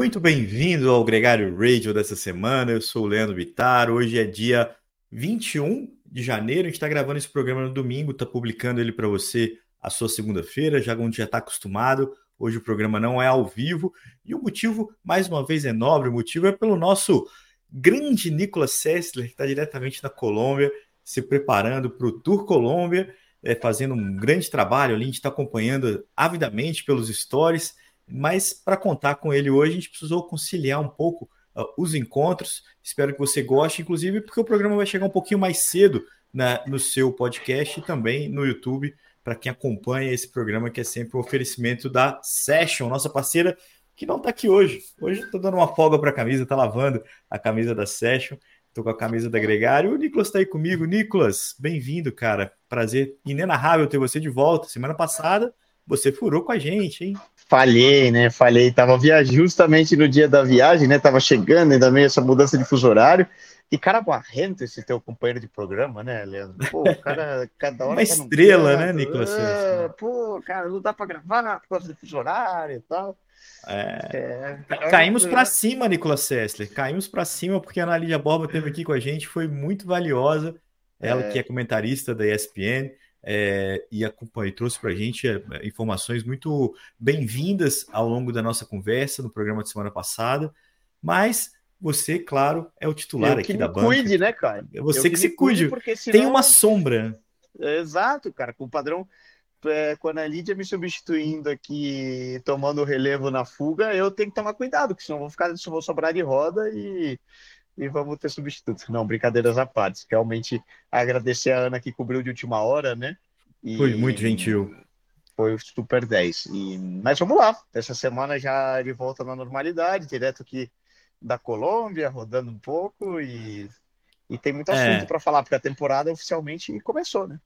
Muito bem-vindo ao Gregário Radio dessa semana. Eu sou o Leandro Vitar. Hoje é dia 21 de janeiro. A gente está gravando esse programa no domingo, está publicando ele para você a sua segunda-feira, já onde já está acostumado. Hoje o programa não é ao vivo. E o motivo, mais uma vez, é nobre. O motivo é pelo nosso grande Nicolas Sessler, que está diretamente na Colômbia, se preparando para o Tour Colômbia, é, fazendo um grande trabalho ali. A gente está acompanhando avidamente pelos stories mas para contar com ele hoje, a gente precisou conciliar um pouco uh, os encontros. Espero que você goste, inclusive, porque o programa vai chegar um pouquinho mais cedo na, no seu podcast e também no YouTube, para quem acompanha esse programa, que é sempre um oferecimento da Session, nossa parceira, que não está aqui hoje. Hoje estou dando uma folga para a camisa, está lavando a camisa da Session. Estou com a camisa da Gregário. O Nicolas está aí comigo. Nicolas, bem-vindo, cara. Prazer inenarrável ter você de volta. Semana passada você furou com a gente, hein? Falhei, né? Falhei. Tava viajando justamente no dia da viagem, né? Tava chegando ainda meio essa mudança de fuso horário. E cara barrento esse teu companheiro de programa, né, Leandro? Pô, o cara, cada hora. Uma tá estrela, né, Nicolas? É, pô, cara, não dá pra gravar por causa do fuso horário e tal. É... É... Caímos para cima, Nicolas Sessler. Caímos para cima porque a Ana Lídia Borba esteve aqui com a gente, foi muito valiosa. Ela é... que é comentarista da ESPN, é, e acompanhou, trouxe para a gente é, informações muito bem-vindas ao longo da nossa conversa no programa de semana passada. Mas você, claro, é o titular aqui da banca. Cuide, né, cara? É você que, que, se cuide. Porque senão... Tem uma sombra. Exato, cara. Com o padrão, é, quando a Lídia me substituindo aqui, tomando o relevo na fuga, eu tenho que tomar cuidado, porque senão vou ficar, vou sobrar de roda e e vamos ter substitutos. Não, brincadeiras à parte. Realmente agradecer a Ana que cobriu de última hora, né? E... Foi muito gentil. Foi super 10. E... Mas vamos lá. Essa semana já de volta na normalidade, direto aqui da Colômbia, rodando um pouco e, e tem muito é. assunto é. para falar, porque a temporada oficialmente começou, né?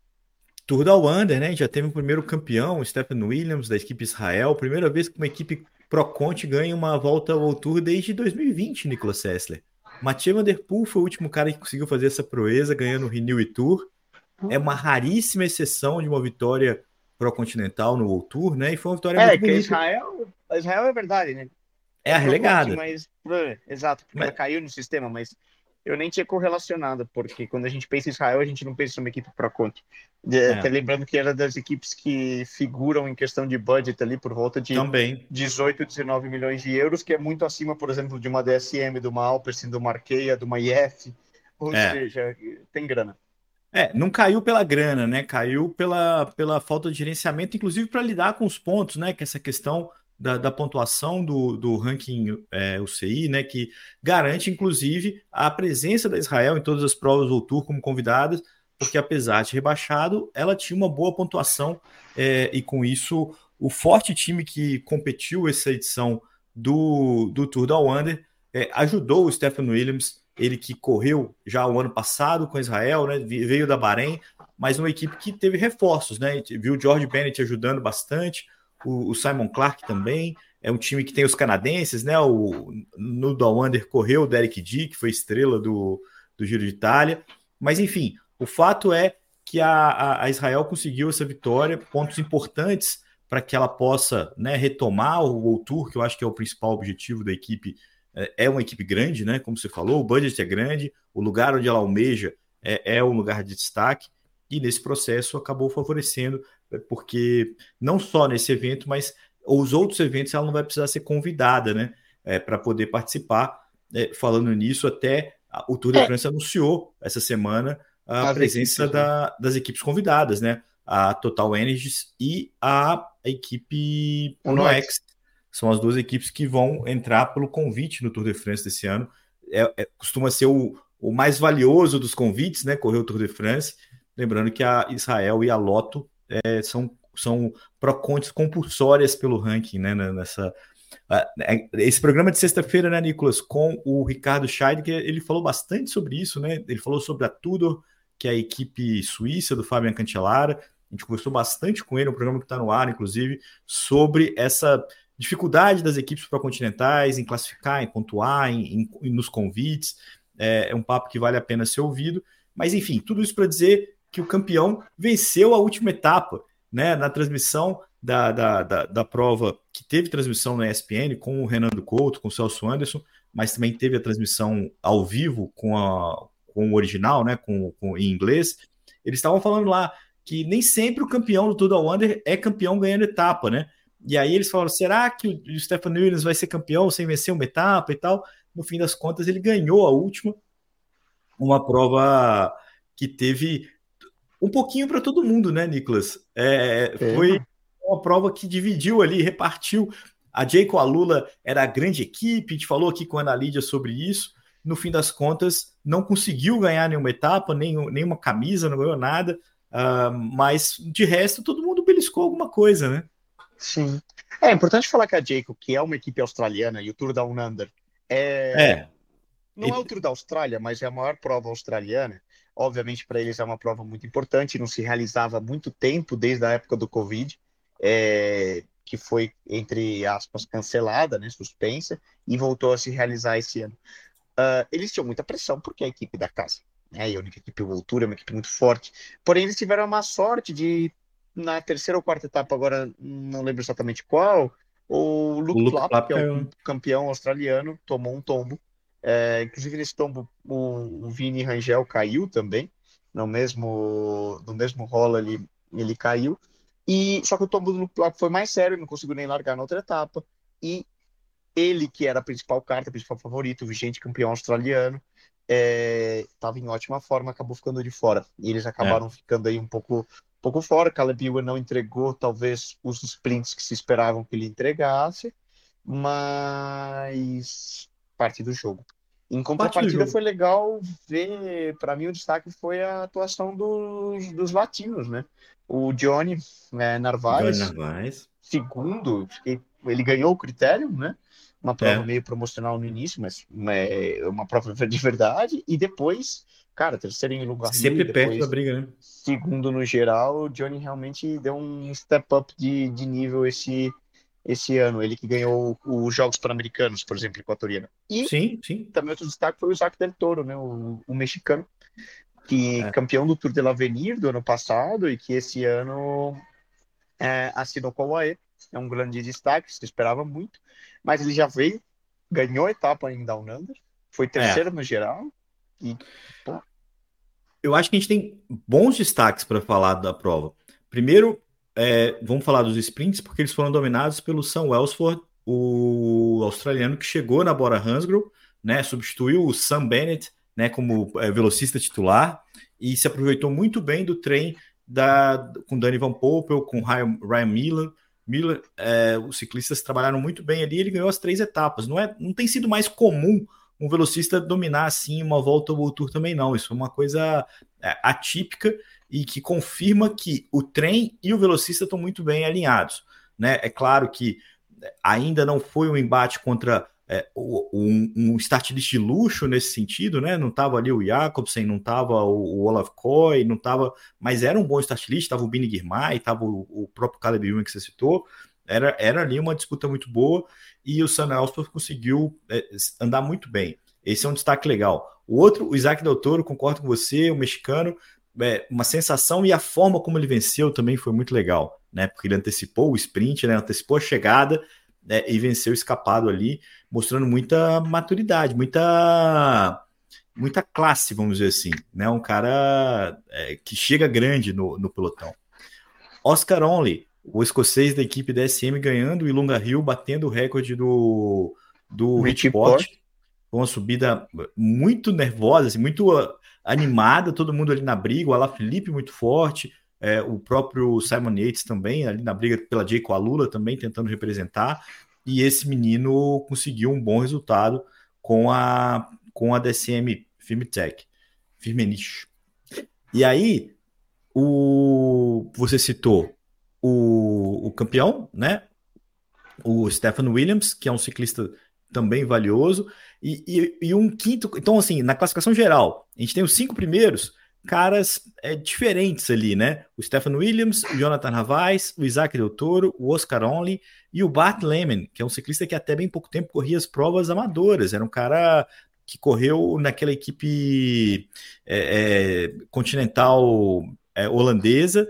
Tour da Wander, né? Já teve o primeiro campeão, o Stephen Williams, da equipe Israel. Primeira vez que uma equipe Pro Conte ganha uma volta ao Tour desde 2020, Nicolas Sessler. Mathieu Van Der Poel foi o último cara que conseguiu fazer essa proeza, ganhando o Renew e Tour. É uma raríssima exceção de uma vitória pro-continental no World Tour, né? E foi uma vitória é, muito bonita. Israel, Israel é verdade, né? É a relegada. Mas, é, exato, porque mas... ela caiu no sistema, mas eu nem tinha correlacionado, porque quando a gente pensa em Israel, a gente não pensa numa equipe para conta. É. Até lembrando que era das equipes que figuram em questão de budget ali por volta de Também. 18, 19 milhões de euros, que é muito acima, por exemplo, de uma DSM, de uma Alpecin, de uma Arkeia, de uma IF. Ou é. seja, tem grana. É, não caiu pela grana, né? Caiu pela, pela falta de gerenciamento, inclusive para lidar com os pontos, né? Que essa questão da, da pontuação do, do ranking é, UCI, né, que garante, inclusive, a presença da Israel em todas as provas do Tour como convidada, porque apesar de rebaixado, ela tinha uma boa pontuação é, e com isso o forte time que competiu essa edição do, do Tour da Wander é, ajudou o Stephen Williams, ele que correu já o ano passado com Israel, né, veio da Bahrein, mas uma equipe que teve reforços, né, viu o George Bennett ajudando bastante, o, o, Simon Clark também. É um time que tem os canadenses, né? O, no Wander correu o Derek D, que foi estrela do, do Giro de Itália. Mas, enfim, o fato é que a, a, a Israel conseguiu essa vitória, pontos importantes para que ela possa né, retomar o World Tour, que eu acho que é o principal objetivo da equipe. É, é uma equipe grande, né? Como você falou, o budget é grande, o lugar onde ela almeja é, é um lugar de destaque, e nesse processo acabou favorecendo porque não só nesse evento, mas os outros eventos ela não vai precisar ser convidada, né, é, para poder participar. É, falando nisso, até o Tour de é. France anunciou essa semana a As presença equipes, da, né? das equipes convidadas, né? A Total Energies e a equipe Uno X. São as duas equipes que vão entrar pelo convite no Tour de France desse ano. É, é, costuma ser o, o mais valioso dos convites, né? Correr o Tour de France. Lembrando que a Israel e a Loto é, são, são procontes compulsórias pelo ranking, né? Nessa, é, esse programa de sexta-feira, né, Nicolas, com o Ricardo Scheidegger, ele falou bastante sobre isso, né? Ele falou sobre a Tudor, que é a equipe suíça do Fabian Cancellara. A gente conversou bastante com ele, um programa que está no ar, inclusive, sobre essa dificuldade das equipes pró-continentais em classificar, em pontuar, em, em, nos convites. É, é um papo que vale a pena ser ouvido. Mas, enfim, tudo isso para dizer que o campeão venceu a última etapa, né? Na transmissão da, da, da, da, prova que teve transmissão na ESPN com o Renan Couto, com o Celso Anderson, mas também teve a transmissão ao vivo com, a, com o original, né, com, com, em inglês. Eles estavam falando lá que nem sempre o campeão do Tudo Wonder é campeão ganhando etapa, né? E aí eles falaram: será que o Stefan Williams vai ser campeão sem vencer uma etapa e tal? No fim das contas, ele ganhou a última, uma prova que teve um pouquinho para todo mundo, né, Nicolas? É, é. Foi uma prova que dividiu ali, repartiu. A Jayco Alula era a grande equipe, a gente falou aqui com a Ana Lídia sobre isso. No fim das contas, não conseguiu ganhar nenhuma etapa, nem, nenhuma camisa, não ganhou nada. Uh, mas de resto, todo mundo beliscou alguma coisa, né? Sim. É importante falar que a Jayco, que é uma equipe australiana, e o Tour da Unander é. é. Não é o Tour da Austrália, mas é a maior prova australiana. Obviamente, para eles é uma prova muito importante, não se realizava há muito tempo, desde a época do Covid é, que foi, entre aspas, cancelada, né, suspensa, e voltou a se realizar esse ano. Uh, eles tinham muita pressão, porque é a equipe da casa, né, e a única equipe Voltura é uma equipe muito forte. Porém, eles tiveram uma sorte de, na terceira ou quarta etapa, agora não lembro exatamente qual, o Luke, Luke Plapp, que é o campeão australiano, tomou um tombo. É, inclusive, nesse tombo, o, o Vini Rangel caiu também, no mesmo, no mesmo rolo ali, ele caiu. E só que o tombo do foi mais sério, não conseguiu nem largar na outra etapa. E ele, que era a principal carta, o principal favorito, o vigente campeão australiano, estava é, em ótima forma, acabou ficando de fora. E eles acabaram é. ficando aí um pouco, um pouco fora. Caleb Ewan não entregou, talvez, os sprints que se esperavam que ele entregasse, mas parte do jogo. Em contrapartida, foi legal ver. Para mim, o destaque foi a atuação dos, dos latinos, né? O Johnny né, Narvaez, Johnny Narvaez, segundo, ele ganhou o critério, né? Uma prova é. meio promocional no início, mas é uma prova de verdade. E depois, cara, terceiro em lugar. Sempre perto da briga, né? Segundo no geral, o Johnny realmente deu um step up de, de nível esse, esse ano. Ele que ganhou os Jogos Pan-Americanos, por exemplo, equatoriano. E sim, sim. também outro destaque foi o Isaac Del Toro, né? O, o mexicano, que é. campeão do Tour de l'Avenir do ano passado e que esse ano é, assinou com o AE. É um grande destaque, se esperava muito, mas ele já veio, ganhou a etapa em Down Under, foi terceiro é. no geral e pô. Eu acho que a gente tem bons destaques para falar da prova. Primeiro, é, vamos falar dos sprints, porque eles foram dominados pelo Sam Welsford, o australiano que chegou na Bora Hansgrohe, né, substituiu o Sam Bennett né, como é, velocista titular e se aproveitou muito bem do trem da, com Danny Van Poppel, com Ryan, Ryan Miller. Miller, é, os ciclistas trabalharam muito bem ali, ele ganhou as três etapas. Não, é, não tem sido mais comum um velocista dominar assim uma volta ao Tour também, não. Isso é uma coisa é, atípica e que confirma que o trem e o velocista estão muito bem alinhados. Né? É claro que ainda não foi um embate contra é, um, um start list de luxo nesse sentido, né? Não estava ali o Jacobsen, não estava o, o, Olaf Koy, não estava, mas era um bom start list, estava o Bini Girmay, estava o, o, próprio Caleb Ewan que você citou, era, era ali uma disputa muito boa e o Sam Elspeth conseguiu é, andar muito bem. Esse é um destaque legal. O outro, o Isaac Del Toro, concordo com você, o mexicano, é, uma sensação e a forma como ele venceu também foi muito legal, né? Porque ele antecipou o sprint, né? Antecipou a chegada né? e venceu escapado ali mostrando muita maturidade, muita muita classe, vamos dizer assim, né? Um cara é, que chega grande no, no pelotão. Oscar Only, o escocês da equipe da SM ganhando e Lunga Hill batendo o recorde do do Richport. Foi uma subida muito nervosa, assim, muito animada, todo mundo ali na briga, o Ala Felipe muito forte, é, o próprio Simon Yates também, ali na briga pela Jay com a Lula também tentando representar e esse menino conseguiu um bom resultado com a, com a DCM Firmtech, Firmenich. E aí, o, você citou o, o campeão, né? O Stephen Williams, que é um ciclista também valioso, e, e, e, um quinto. Então, assim, na classificação geral, a gente tem os cinco primeiros caras é, diferentes ali, né? O Stephen Williams, o Jonathan Ravais, o Isaac Del Toro, o Oscar Only e o Bart Lehman, que é um ciclista que até bem pouco tempo corria as provas amadoras. Era um cara que correu naquela equipe é, é, continental é, holandesa,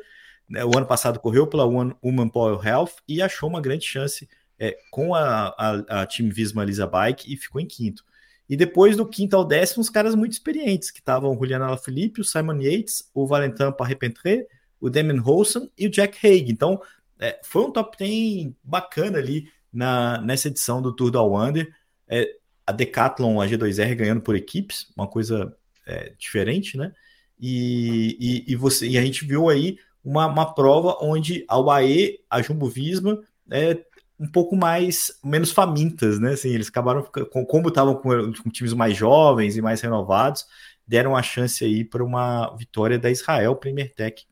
né, o ano passado correu pela One Woman Power Health e achou uma grande chance é, com a, a, a Team Visma Lisa Bike e ficou em quinto. E depois do quinto ao décimo, os caras muito experientes, que estavam o Juliano Alaphilippe, o Simon Yates, o Valentin Parrepentré, o Damon Holson e o Jack Haig. Então, é, foi um top 10 bacana ali na, nessa edição do Tour do Wonder. É, a Decathlon, a G2R ganhando por equipes, uma coisa é, diferente, né? E, e, e, você, e a gente viu aí uma, uma prova onde a UAE, a Jumbo Visma, é, um pouco mais menos famintas, né? Assim, eles acabaram com, como estavam com, com, times mais jovens e mais renovados, deram a chance aí para uma vitória da Israel Premier Tech,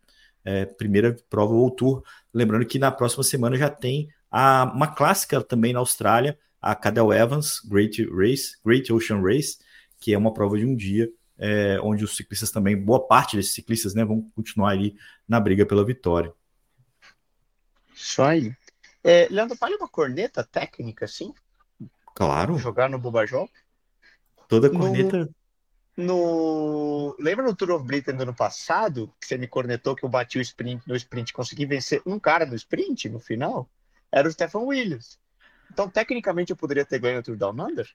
é, primeira prova ou tour. Lembrando que na próxima semana já tem a, uma clássica também na Austrália, a Cadel Evans Great Race, Great Ocean Race, que é uma prova de um dia, é, onde os ciclistas também, boa parte desses ciclistas, né, vão continuar ali na briga pela vitória. Isso aí. É, Leandro, vale uma corneta técnica, assim? Claro. Jogar no Bobajol? Toda corneta. No, no... Lembra no Tour of Britain do ano passado, que você me cornetou que eu bati o sprint no sprint consegui vencer um cara no sprint no final? Era o Stefan Williams. Então, tecnicamente, eu poderia ter ganho o Tour Down Under?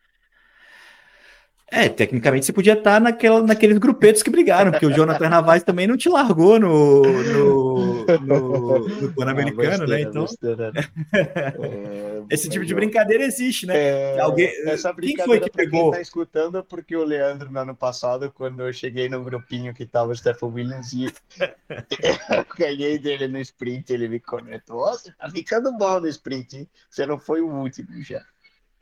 É, tecnicamente você podia estar naquela, naqueles grupetos que brigaram, porque o Jonathan Navaz também não te largou no, no, no, no Pan-Americano, né? Então. É, Esse tipo de brincadeira existe, né? É, Alguém... Essa Quem foi que pegou? Quem tá escutando, porque o Leandro, no ano passado, quando eu cheguei no grupinho que tava o Stephen Williams e eu ganhei dele no sprint, ele me conectou. Nossa, tá ficando bom no sprint, hein? Você não foi o último já.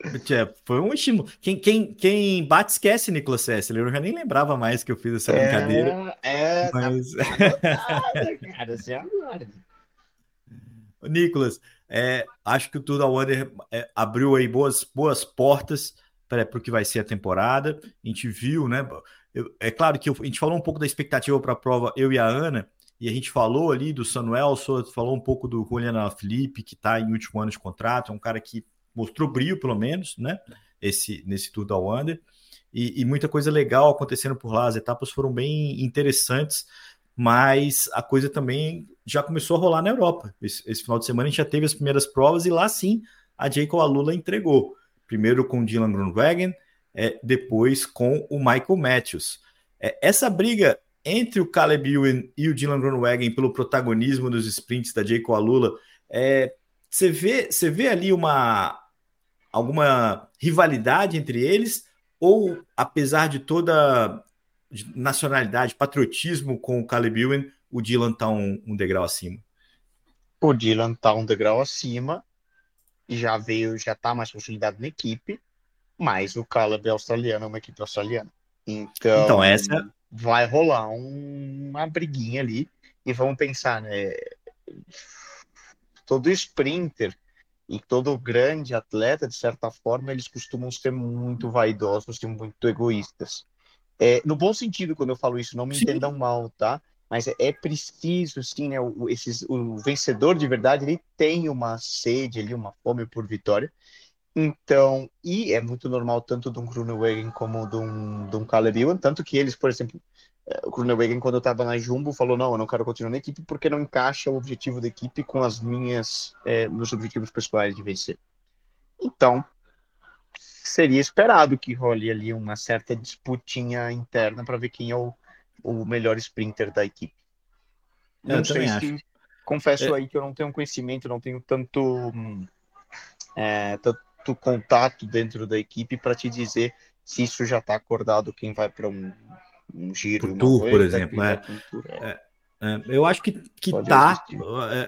É, foi um estímulo. Quem, quem, quem bate esquece, Nicolas Sessler. Eu já nem lembrava mais que eu fiz essa é, brincadeira. É, tá mas... cara, assim, agora. Nicolas, é, acho que o Tour da Wonder é, abriu aí boas, boas portas para o que vai ser a temporada. A gente viu, né? Eu, é claro que eu, a gente falou um pouco da expectativa para a prova, eu e a Ana, e a gente falou ali do Samuel, falou um pouco do Juliano Felipe, que está em último ano de contrato, é um cara que mostrou brilho, pelo menos, né? Esse, nesse Tour da Wander. E, e, muita coisa legal acontecendo por lá. As etapas foram bem interessantes, mas a coisa também já começou a rolar na Europa. Esse, esse final de semana a gente já teve as primeiras provas e lá sim a Jacob Alula entregou. Primeiro com o Dylan Grunwagen, é, depois com o Michael Matthews. É, essa briga entre o Caleb Ewan e o Dylan Grunwagen pelo protagonismo dos sprints da Jacob Alula, é, você vê, você vê ali uma alguma rivalidade entre eles? Ou, apesar de toda nacionalidade, patriotismo com o Caleb Ewan, o Dylan está um, um, degrau acima? O Dylan está um degrau acima, já veio, já está mais consolidado na equipe, mas o Caleb é australiano, é uma equipe australiana. Então, então essa vai rolar um, uma briguinha ali e vamos pensar, né? Todo sprinter e todo grande atleta, de certa forma, eles costumam ser muito vaidosos e muito egoístas. É, no bom sentido, quando eu falo isso, não me sim. entendam mal, tá? Mas é, é preciso, sim, né? O, esses, o vencedor de verdade, ele tem uma sede ali, uma fome por vitória. Então, e é muito normal tanto de um Grunewagen como de um, de um Caleb Ewan, tanto que eles, por exemplo, o Grunewagen, quando eu estava na Jumbo, falou: não, eu não quero continuar na equipe porque não encaixa o objetivo da equipe com as minhas, é, meus objetivos pessoais de vencer. Então, seria esperado que role ali uma certa disputinha interna para ver quem é o, o melhor sprinter da equipe. Não eu sei se. Confesso é... aí que eu não tenho conhecimento, não tenho tanto, é, tanto contato dentro da equipe para te dizer se isso já está acordado quem vai para um um giro. Por tour, por exemplo. É. é. É, eu acho que, que tá.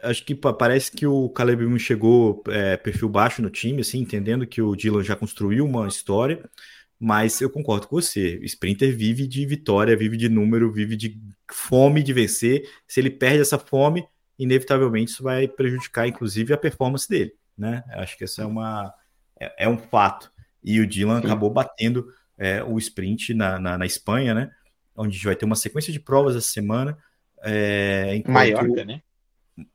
É, acho que parece que o Caleb Moon chegou é, perfil baixo no time, assim, entendendo que o Dylan já construiu uma história. Mas eu concordo com você. O Sprinter vive de vitória, vive de número, vive de fome de vencer. Se ele perde essa fome, inevitavelmente isso vai prejudicar, inclusive, a performance dele. Né? Acho que isso é, uma, é, é um fato. E o Dylan Sim. acabou batendo é, o sprint na, na, na Espanha, né? Onde a gente vai ter uma sequência de provas essa semana. É. Maiorca, né?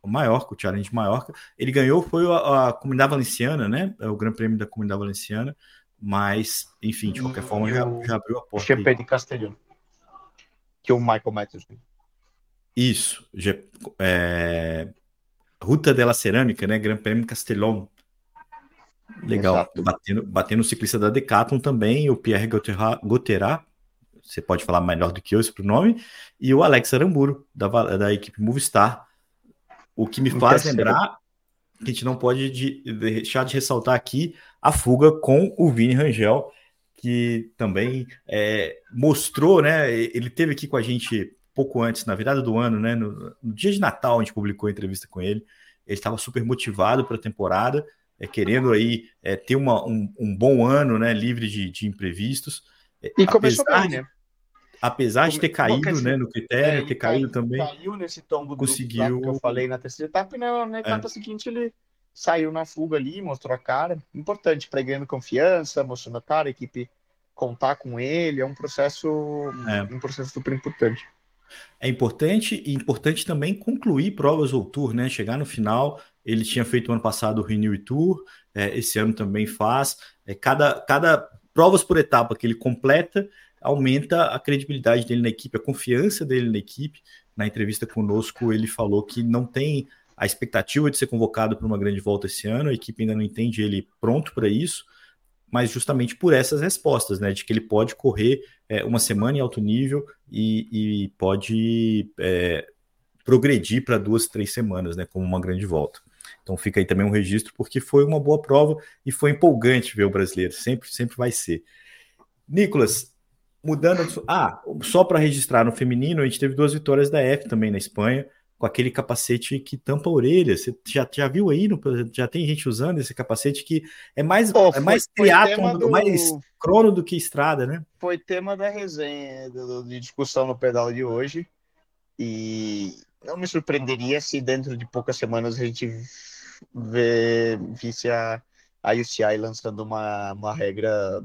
O Maiorca, o Challenge Maiorca. Ele ganhou, foi a, a Comunidade Valenciana, né? É o Grande Prêmio da Comunidade Valenciana. Mas, enfim, de qualquer forma, já, já abriu a porta. GP de Castelhano. Que o Michael Matthews. Isso. É... Ruta della Cerâmica, né? Gran Prêmio Castellón. Legal. Batendo, batendo o ciclista da Decathlon também, o Pierre Gautherat, você pode falar melhor do que eu esse pronome, e o Alex Aramburo, da, da equipe Movistar. O que me faz lembrar que a gente não pode de, de deixar de ressaltar aqui a fuga com o Vini Rangel, que também é, mostrou, né? Ele teve aqui com a gente pouco antes, na virada do ano, né? No, no dia de Natal, a gente publicou a entrevista com ele. Ele estava super motivado para a temporada, é, querendo aí é, ter uma, um, um, bom ano, né? Livre de, de imprevistos. É, e começou bem, né? Apesar de ter caído, né, no critério, é, ter caído também. Caiu nesse tombo conseguiu... que eu falei na terceira etapa, e na, na etapa é. seguinte ele saiu na fuga ali, mostrou a cara. Importante para ganhando confiança, mostrando a cara, a equipe contar com ele, é um processo, é. um processo super importante. É importante e importante também concluir provas ou tour, né? Chegar no final. Ele tinha feito ano passado o Renew Tour, é, esse ano também faz. É, cada, cada provas por etapa que ele completa, aumenta a credibilidade dele na equipe, a confiança dele na equipe. Na entrevista conosco, ele falou que não tem a expectativa de ser convocado para uma grande volta esse ano, a equipe ainda não entende ele pronto para isso, mas justamente por essas respostas, né? De que ele pode correr é, uma semana em alto nível e, e pode é, progredir para duas, três semanas, né? Como uma grande volta. Então fica aí também um registro, porque foi uma boa prova e foi empolgante ver o brasileiro, sempre, sempre vai ser. Nicolas, mudando. Ah, só para registrar no feminino, a gente teve duas vitórias da F também na Espanha, com aquele capacete que tampa a orelha. Você já, já viu aí? No, já tem gente usando esse capacete que é mais, oh, é mais triatlon, do... mais crono do que estrada, né? Foi tema da resenha, de discussão no pedal de hoje. E não me surpreenderia se dentro de poucas semanas a gente vê, visse a, a UCI lançando uma, uma regra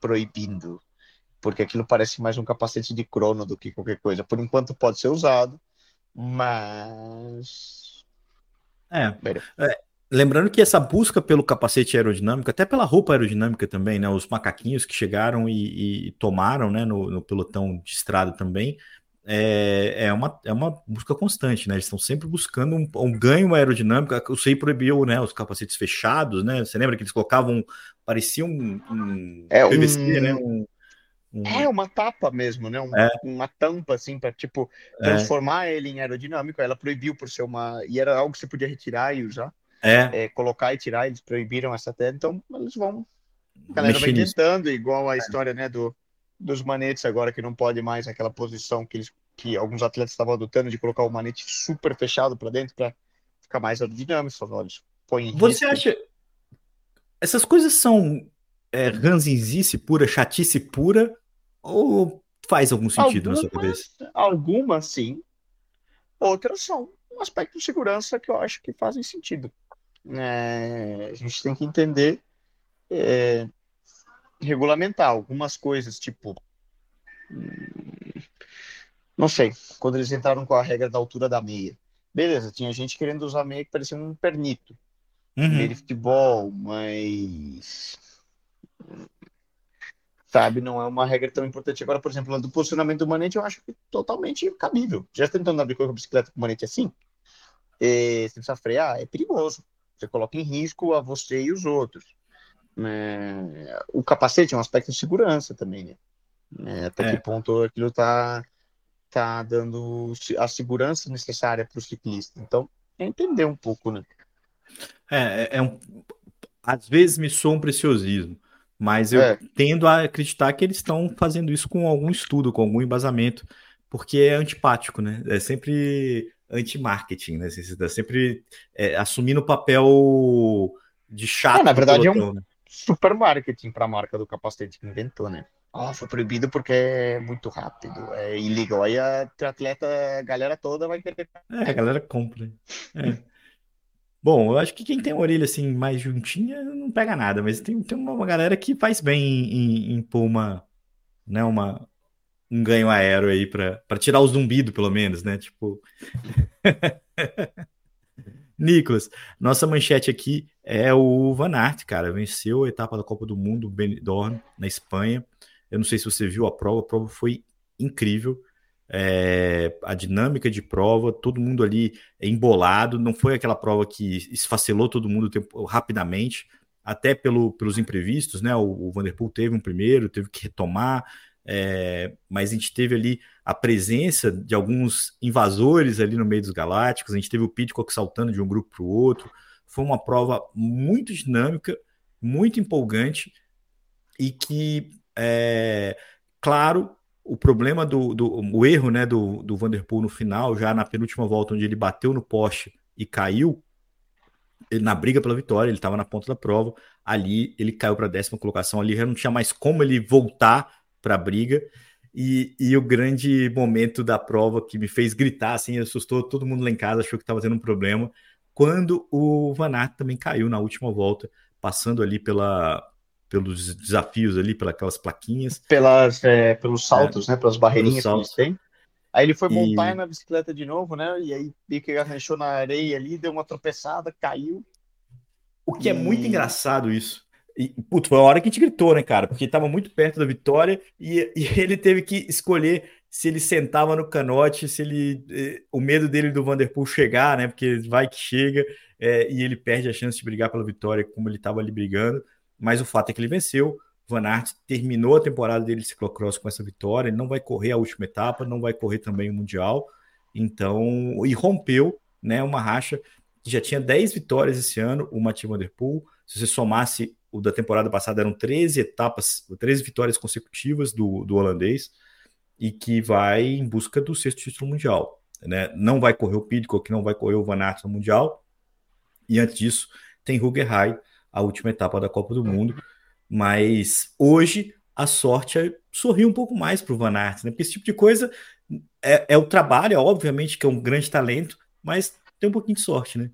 proibindo porque aquilo parece mais um capacete de crono do que qualquer coisa. Por enquanto pode ser usado, mas. É. é. Lembrando que essa busca pelo capacete aerodinâmico, até pela roupa aerodinâmica também, né? Os macaquinhos que chegaram e, e tomaram né, no, no, pelotão de estrada também, é, é, uma, é uma busca constante, né? Eles estão sempre buscando um, um ganho aerodinâmico. O SEI proibiu né, os capacetes fechados, né? Você lembra que eles colocavam, parecia um, um é, PVC, um... né? Um, um... É uma tapa mesmo, né? é. Uma tampa, assim, para tipo, é. transformar é. ele em aerodinâmico. Ela proibiu por ser uma. E era algo que você podia retirar e usar. É. é colocar e tirar, eles proibiram essa tela, então eles vão. A galera vai tentando, igual a história, né, do, dos manetes agora, que não pode mais aquela posição que, eles, que alguns atletas estavam adotando de colocar o manete super fechado para dentro para ficar mais aerodinâmico. Olhos. Põe Você risco. acha. Essas coisas são é, ranzinzice pura, chatice pura, ou faz algum sentido algumas, na sua cabeça? Algumas, sim. Outras são um aspecto de segurança que eu acho que fazem sentido. É, a gente tem que entender, é, regulamentar algumas coisas, tipo. Não sei, quando eles entraram com a regra da altura da meia. Beleza, tinha gente querendo usar meia que parecia um pernito. Uhum. Meia de futebol, mas sabe? Não é uma regra tão importante. Agora, por exemplo, do posicionamento do manete, eu acho que totalmente cabível. Já tentando abrir com a bicicleta com manete assim, e você precisa frear, é perigoso. Você coloca em risco a você e os outros. É, o capacete é um aspecto de segurança também, né? É, até é. que ponto aquilo está tá dando a segurança necessária para o ciclista. Então, é entender um pouco, né? É, é, é um, às vezes me soa um preciosismo. Mas eu é. tendo a acreditar que eles estão fazendo isso com algum estudo, com algum embasamento, porque é antipático, né? É sempre anti-marketing, né? Você está sempre é, assumindo o papel de chato. É, na verdade, pelotão, é um né? Super marketing para a marca do capacete que inventou, né? Oh, foi proibido porque é muito rápido, é ilegal. Aí a atleta, a galera toda vai querer. É, a galera compra. É. Bom, eu acho que quem tem orelha assim mais juntinha não pega nada, mas tem, tem uma galera que faz bem em, em pôr uma, né, uma, um ganho aéreo aí para tirar o zumbido, pelo menos, né? Tipo. Nicolas, nossa manchete aqui é o Van Aert, cara. Venceu a etapa da Copa do Mundo, Benidorm, na Espanha. Eu não sei se você viu a prova, a prova foi incrível. é, a dinâmica de prova, todo mundo ali embolado, não foi aquela prova que esfacelou todo mundo tempo, rapidamente, até pelo, pelos imprevistos, né? O, o Vanderpool teve um primeiro, teve que retomar, é, mas a gente teve ali a presença de alguns invasores ali no meio dos galácticos, a gente teve o Pitcock saltando de um grupo para o outro, foi uma prova muito dinâmica, muito empolgante e que, é, claro, o problema do, do o erro né, do, do Vanderpool no final, já na penúltima volta, onde ele bateu no poste e caiu, ele, na briga pela vitória, ele estava na ponta da prova, ali ele caiu para a décima colocação, ali já não tinha mais como ele voltar para a briga. E, e, o grande momento da prova que me fez gritar, assim, assustou todo mundo lá em casa, achou que estava tendo um problema, quando o Van Aert também caiu na última volta, passando ali pela, pelos desafios ali, pelas plaquinhas. Pelas, é, pelos saltos, é, né? Pelas barreirinhas que eles têm. Aí ele foi montar e... na bicicleta de novo, né? E aí meio que arranchou na areia ali, deu uma tropeçada, caiu. O que e... é muito engraçado isso. E, foi a hora que a gente gritou, né, cara? Porque estava muito perto da vitória e, e, ele teve que escolher se ele sentava no canote, se ele. Eh, o medo dele do Vanderpool chegar, né? Porque vai que chega eh, e ele perde a chance de brigar pela vitória, como ele estava ali brigando mas o fato é que ele venceu. Van Aert terminou a temporada dele de ciclocross com essa vitória, ele não vai correr a última etapa, não vai correr também o Mundial, então, e rompeu né, uma racha que já tinha 10 vitórias esse ano, o Mathieu Van Der Poel, se você somasse o da temporada passada, eram 13 etapas, 13 vitórias consecutivas do, do holandês, e que vai em busca do sexto título mundial. Né? Não vai correr o Pidcock, não vai correr o Van Aert no Mundial, e antes disso tem Rugerhai, a última etapa da Copa do Mundo. Mas hoje a sorte é sorrir um pouco mais para o Van Aert, né? Porque esse tipo de coisa é, é o trabalho, é obviamente que é um grande talento, mas tem um pouquinho de sorte, né?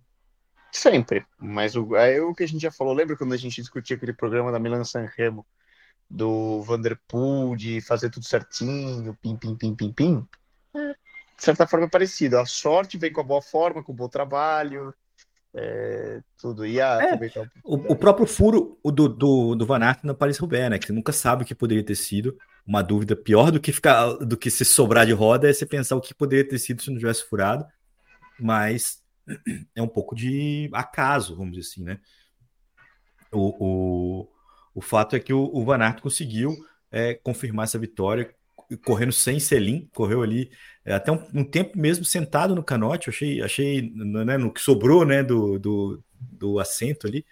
Sempre. Mas o, é o que a gente já falou, lembra quando a gente discutia aquele programa da Milan San Remo, do Vanderpool, de fazer tudo certinho, pim, pim, pim, pim, pim? É, de certa forma é parecido. A sorte vem com a boa forma, com o bom trabalho, é, tudo. E a, é, o, o, próprio furo do, do, do Van Aert na Paris-Roubaix, né? Que você nunca sabe o que poderia ter sido. Uma dúvida pior do que ficar do que se sobrar de roda é você pensar o que poderia ter sido se não tivesse furado. Mas é um pouco de acaso, vamos dizer assim, né? O, o, o fato é que o, o Van Aert conseguiu é, confirmar essa vitória correndo sem selim, correu ali é, até um, um, tempo mesmo sentado no canote, achei, achei né, no que sobrou né, do, do, do assento ali,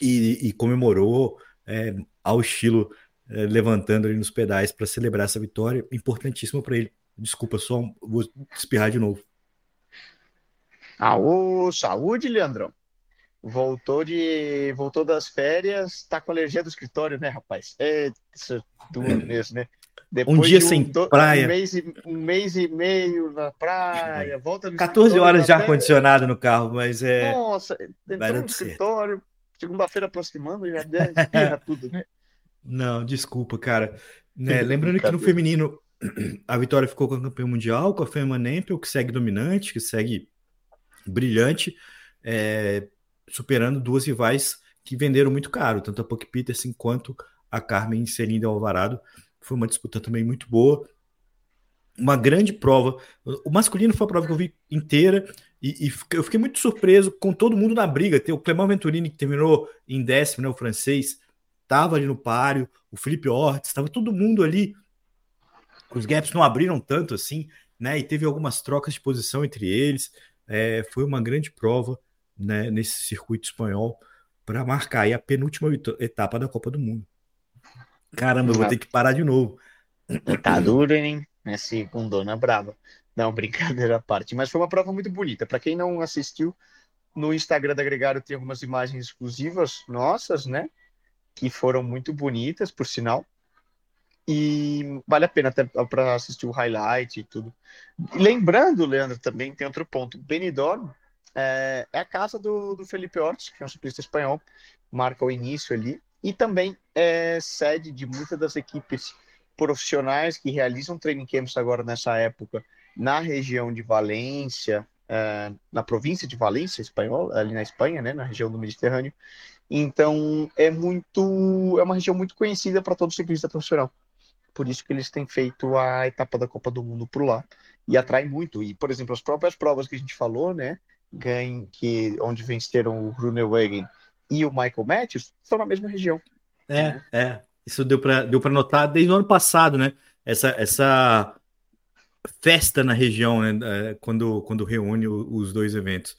e, e comemorou é, ao estilo é, levantando ali nos pedais para celebrar essa vitória, importantíssima para ele. Desculpa, só vou espirrar de novo. Aô, saúde, Leandrão. Voltou de voltou das férias, tá com alergia do escritório, né, rapaz? É, isso é duro mesmo, né? Depois um dia de um, sem praia. Um mês, e, um mês e meio na praia, volta no 14 horas de ar-condicionado no carro, mas é. Nossa, entrou no escritório, segunda-feira aproximando, já espirra tudo, né? Não, desculpa, cara. Né, lembrando que no feminino a Vitória ficou com a campeã mundial, com a Fema Nempel, que segue dominante, que segue brilhante. É, superando duas rivais que venderam muito caro, tanto a Puck Peterson quanto a Carmen Celinda Alvarado. Foi uma disputa também muito boa. Uma grande prova. O masculino foi a prova que eu vi inteira e, e eu fiquei muito surpreso com todo mundo na briga. Tem o Clément Venturini, que terminou em décimo, né, o francês, estava ali no páreo, o Felipe Ortiz, estava todo mundo ali. Os gaps não abriram tanto assim, né? E teve algumas trocas de posição entre eles. É, foi uma grande prova né, nesse circuito espanhol para marcar a penúltima etapa da Copa do Mundo. Caramba, eu vou ter que parar de novo. Tá duro, hein? É segundona brava. Não, brincadeira à parte. Mas foi uma prova muito bonita. Para quem não assistiu, no Instagram da Gregário tem algumas imagens exclusivas nossas, né? Que foram muito bonitas, por sinal. E vale a pena até para assistir o highlight e tudo. lembrando, Leandro, também tem outro ponto. Benidorm é, é a casa do, do Felipe Ortiz, que é um ciclista espanhol, marca o início ali, e também é sede de muitas das equipes profissionais que realizam training camps agora nessa época na região de Valência, é, na província de Valência, espanhol, ali na Espanha, né, na região do Mediterrâneo. Então é muito, é uma região muito conhecida para todo ciclista profissional. Por isso que eles têm feito a etapa da Copa do Mundo por lá. E atrai muito. E, por exemplo, as próprias provas que a gente falou, né? Ganhem, que, onde venceram o Groenewegen e o Michael Matthews, estão na mesma região. É, é. Isso deu para deu notar desde o ano passado, né? Essa, essa festa na região, né? É, quando, quando reúne os dois eventos.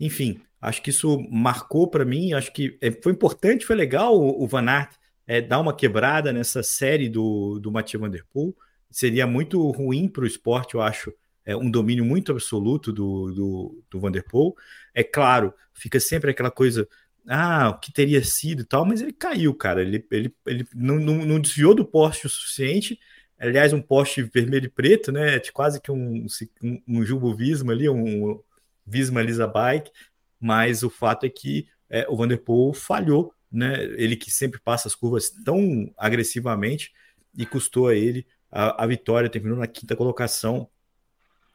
Enfim, acho que isso marcou para mim. Acho que é, foi importante, foi legal o, o Van Aert é, dar uma quebrada nessa série do, do Mathieu Van Der Poel. Seria muito ruim para o esporte, eu acho, é, um domínio muito absoluto do, do, do Van Der Poel. É claro, fica sempre aquela coisa ah, o que teria sido e tal, mas ele caiu, cara. Ele, ele, ele não, não, não desviou do poste o suficiente. Aliás, um poste vermelho e preto, né? Quase que um, um, um Jumbo Visma ali, um Visma Lisa Bike. Mas o fato é que é, o Vanderpool falhou, né? Ele que sempre passa as curvas tão agressivamente e custou a ele a, a vitória, terminou na quinta colocação.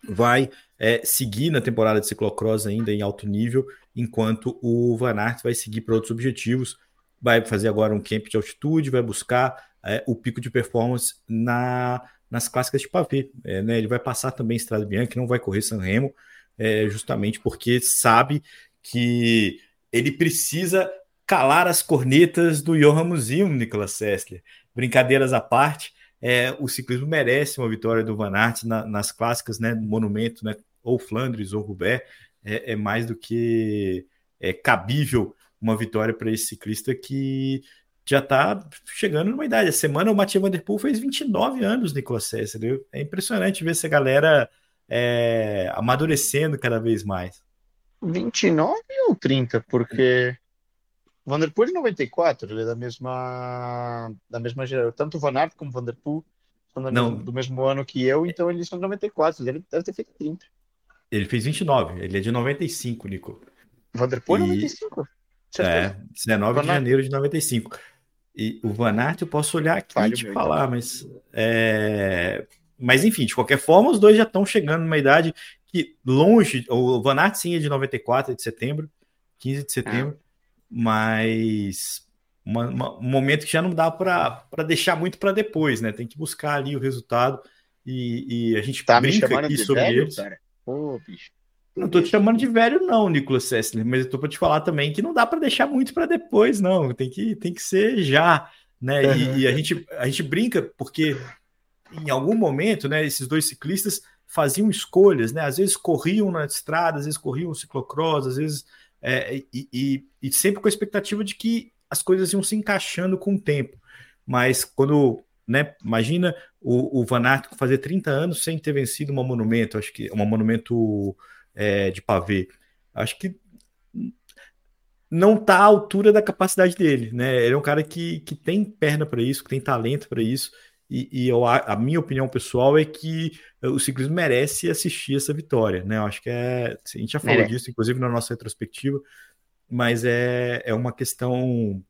Vai é, seguir na temporada de ciclocross ainda em alto nível enquanto o Van Aert vai seguir para outros objetivos, vai fazer agora um camp de altitude, vai buscar é, o pico de performance na, nas clássicas de pavê. É, né? Ele vai passar também Estrada Bianca, não vai correr San Remo, é, justamente porque sabe que ele precisa calar as cornetas do Johan Museum, Nicolas Sessler. Brincadeiras à parte, é, o ciclismo merece uma vitória do Van Aert na, nas clássicas, né, monumento, né, ou Flandres ou Roubaix, é, é mais do que é, cabível uma vitória para esse ciclista que já está chegando numa idade. A semana o Mathieu Van Der Poel fez 29 anos, Nicolas César. É impressionante ver essa galera é, amadurecendo cada vez mais. 29 ou 30? Porque Van Der Poel é 94, ele é da mesma da mesma geração. Tanto o Van Aert como o Van Der Poel são do, Não. Mesmo, do mesmo ano que eu, então eles são 94. Ele deve ter feito 30. Ele fez 29, ele é de 95, Nico. Vanderpool é 95? É, 19 de janeiro de 95. E o Van Aert eu posso olhar aqui e te falar, então. mas é... mas enfim, de qualquer forma, os dois já estão chegando numa idade que longe, o Van Aert sim é de 94, é de setembro, 15 de setembro, ah. Mas uma, uma, um momento que já não dá para deixar muito para depois, né? Tem que buscar ali o resultado e, e a gente tá brinca aqui sobre velho, eles. Cara. Pô, bicho. Não tô te chamando de velho, não, Nicolas Sessler, mas eu tô para te falar também que não dá para deixar muito para depois, não. Tem que, tem que ser já, né? E, e, a, gente, a gente brinca porque em algum momento, né, esses dois ciclistas faziam escolhas, né? Às vezes corriam na estrada, às vezes corriam ciclocross, às vezes. É, e, e, e sempre com a expectativa de que as coisas iam se encaixando com o tempo. Mas quando né? Imagina o, o Van Aert fazer 30 anos sem ter vencido uma monumento, acho que uma monumento é, de pavê. Acho que não está à altura da capacidade dele, né? Ele é um cara que, que tem perna para isso, que tem talento para isso. E, e eu, a, a, minha opinião pessoal é que o ciclismo merece assistir essa vitória, né? Eu acho que é. A gente já falou disso, inclusive na nossa retrospectiva, mas é, é uma questão.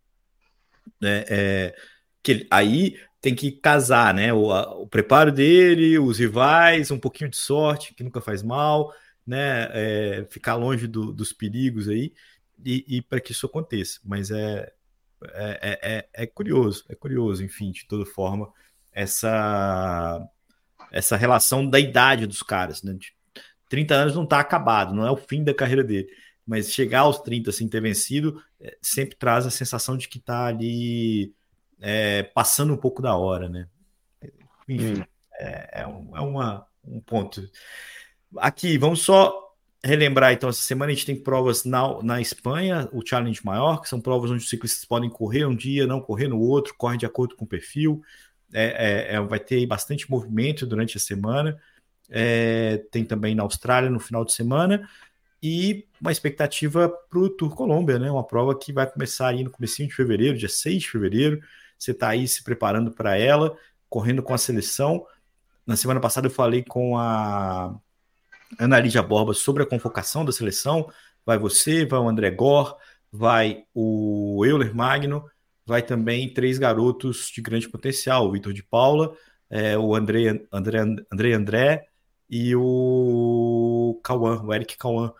É, é, que aí tem que casar, né? O, a, o, preparo dele, os rivais, um pouquinho de sorte, que nunca faz mal, né? É, ficar longe do, dos perigos aí, e, e para que isso aconteça. Mas é, é, é, é, é curioso, é curioso, enfim, de toda forma, essa, essa relação da idade dos caras, né? De 30 anos não está acabado, não é o fim da carreira dele. Mas chegar aos 30 sem ter vencido é, sempre traz a sensação de que está ali é, passando um pouco da hora, né? Enfim, hum. é, é, um, é uma, um ponto. Aqui, vamos só relembrar, então, essa semana a gente tem provas na, na Espanha, o Challenge Maior, que são provas onde os ciclistas podem correr um dia, não correr no outro, corre de acordo com o perfil. É, é, é vai ter bastante movimento durante a semana. É, tem também na Austrália no final de semana e uma expectativa para o Tour Colômbia, né? Uma prova que vai começar aí no começo de fevereiro, dia 6 de fevereiro. Você está aí se preparando para ela, correndo com a seleção. Na semana passada eu falei com a Ana Lídia Borba sobre a convocação da seleção. Vai você, vai o André Gor, vai o Euler Magno, vai também três garotos de grande potencial, o Vitor de Paula, é, o André, André, André André e o Cauã, o Eric Cauã,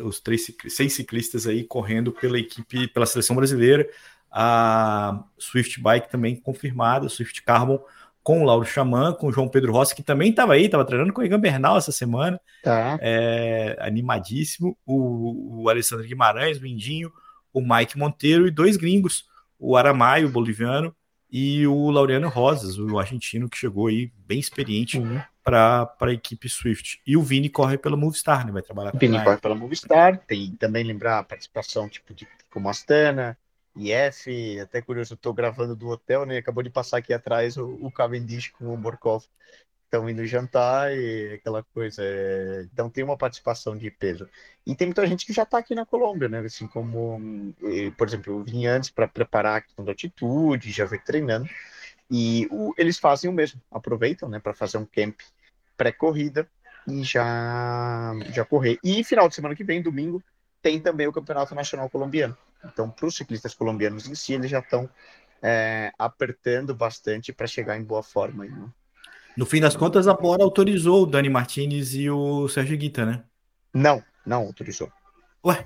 os três, seis ciclistas aí correndo pela equipe, pela seleção brasileira a Swift Bike também confirmada, Swift Carbon com o Lauro Xamã, com o João Pedro Rossi, que também estava aí, estava treinando com o Egan Bernal essa semana. Tá. É, animadíssimo. O, o Alessandro Guimarães, o Mindinho, o Mike Monteiro e dois gringos, o Aramaio, o boliviano, e o Laureano Rosas, o argentino, que chegou aí bem experiente uhum. para a equipe Swift. E o Vini corre pela Movistar, né? Vai trabalhar com o Vini corre pela Movistar, tem também lembrar a participação tipo de como Astana, IF, até curioso, eu tô gravando do hotel, né? Acabou de passar aqui atrás o, o Cavendish com o Borkov estão indo jantar e aquela coisa. É... Então tem uma participação de peso. E tem muita gente que já está aqui na Colômbia, né? Assim como, por exemplo, eu vim antes para preparar a questão da altitude, já veio treinando. E o... eles fazem o mesmo, aproveitam, né, para fazer um camp pré-corrida e já já correr. E final de semana que vem, domingo, tem também o Campeonato Nacional Colombiano. Então, para os ciclistas colombianos em si, eles já estão é, apertando bastante para chegar em boa forma. Aí, né? No fim das contas, a Bora autorizou o Dani Martinez e o Sérgio Guita, né? Não, não autorizou. Ué?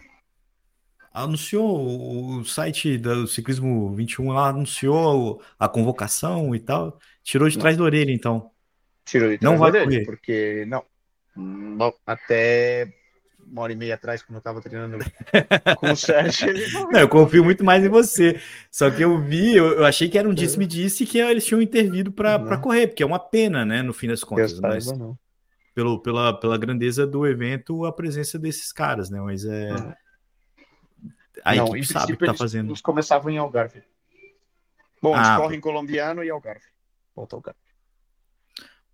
Anunciou o site do Ciclismo 21 lá, anunciou a convocação e tal. Tirou de não. trás da orelha, então. Tirou de trás não da orelha, correr. porque não. não. Até uma hora e meia atrás, quando eu tava treinando com o Sérgio. Não, eu confio muito mais em você. Só que eu vi, eu, eu achei que era um disse-me-disse que eles tinham intervido para correr, porque é uma pena, né, no fim das contas. Mas não. Pelo, pela, pela grandeza do evento, a presença desses caras, né? Mas é. A não, equipe sabe o que tá fazendo. Eles começavam em Algarve. Bom, eles ah, correm colombiano e Algarve. Volta Algarve.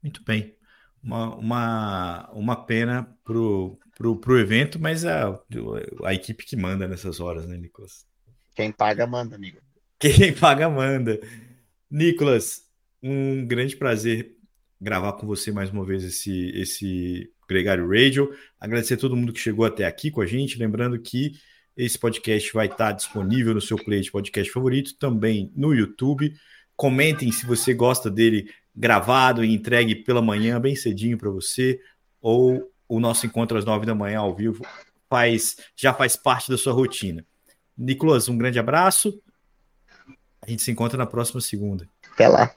Muito bem. Uma, uma, uma pena pro, pro, pro evento, mas a, a equipe que manda nessas horas, né, Nicolas? Quem paga, manda, amigo. Quem paga, manda. Nicolas, um grande prazer gravar com você mais uma vez esse, esse Gregário Radio. Agradecer a todo mundo que chegou até aqui com a gente. Lembrando que esse podcast vai estar disponível no seu play de podcast favorito, também no YouTube. Comentem se você gosta dele gravado e entregue pela manhã, bem cedinho para você, ou o nosso encontro às nove da manhã ao vivo faz, já faz parte da sua rotina. Nicolas, um grande abraço. A gente se encontra na próxima segunda. Até lá.